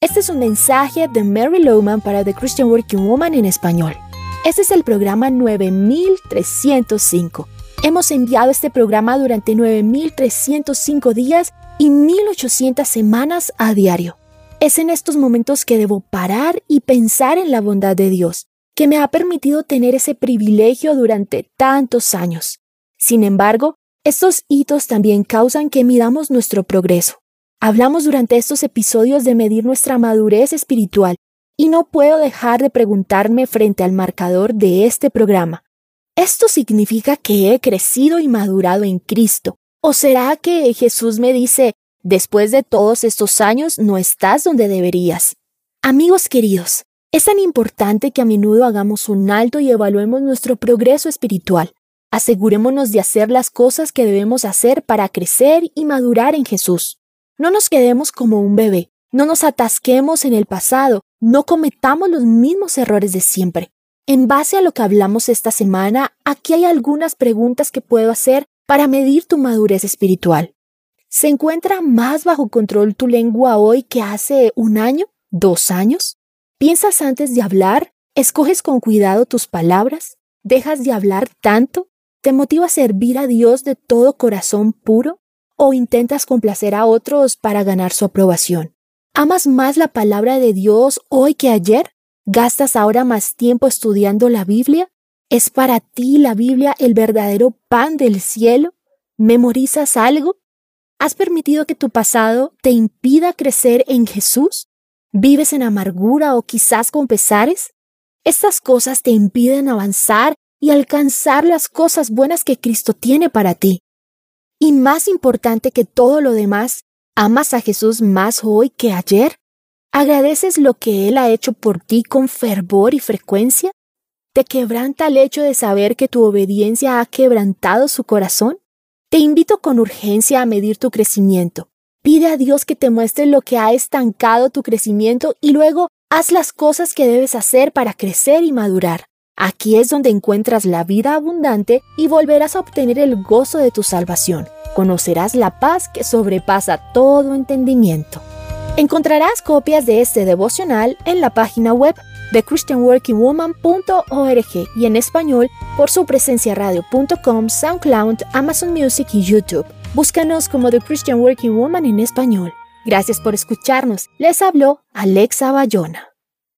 Este es un mensaje de Mary Lowman para The Christian Working Woman en español. Este es el programa 9305. Hemos enviado este programa durante 9305 días y 1800 semanas a diario. Es en estos momentos que debo parar y pensar en la bondad de Dios, que me ha permitido tener ese privilegio durante tantos años. Sin embargo, estos hitos también causan que midamos nuestro progreso. Hablamos durante estos episodios de medir nuestra madurez espiritual y no puedo dejar de preguntarme frente al marcador de este programa. ¿Esto significa que he crecido y madurado en Cristo? ¿O será que Jesús me dice, después de todos estos años no estás donde deberías? Amigos queridos, es tan importante que a menudo hagamos un alto y evaluemos nuestro progreso espiritual. Asegurémonos de hacer las cosas que debemos hacer para crecer y madurar en Jesús. No nos quedemos como un bebé, no nos atasquemos en el pasado, no cometamos los mismos errores de siempre. En base a lo que hablamos esta semana, aquí hay algunas preguntas que puedo hacer para medir tu madurez espiritual. ¿Se encuentra más bajo control tu lengua hoy que hace un año? ¿Dos años? ¿Piensas antes de hablar? ¿Escoges con cuidado tus palabras? ¿Dejas de hablar tanto? ¿Te motiva a servir a Dios de todo corazón puro? O intentas complacer a otros para ganar su aprobación? ¿Amas más la palabra de Dios hoy que ayer? ¿Gastas ahora más tiempo estudiando la Biblia? ¿Es para ti la Biblia el verdadero pan del cielo? ¿Memorizas algo? ¿Has permitido que tu pasado te impida crecer en Jesús? ¿Vives en amargura o quizás con pesares? Estas cosas te impiden avanzar y alcanzar las cosas buenas que Cristo tiene para ti. Y más importante que todo lo demás, ¿amas a Jesús más hoy que ayer? ¿Agradeces lo que Él ha hecho por ti con fervor y frecuencia? ¿Te quebranta el hecho de saber que tu obediencia ha quebrantado su corazón? Te invito con urgencia a medir tu crecimiento. Pide a Dios que te muestre lo que ha estancado tu crecimiento y luego haz las cosas que debes hacer para crecer y madurar. Aquí es donde encuentras la vida abundante y volverás a obtener el gozo de tu salvación. Conocerás la paz que sobrepasa todo entendimiento. Encontrarás copias de este devocional en la página web de christianworkingwoman.org y en español por su presencia radio.com, SoundCloud, Amazon Music y YouTube. Búscanos como The Christian Working Woman en español. Gracias por escucharnos. Les habló Alexa Bayona.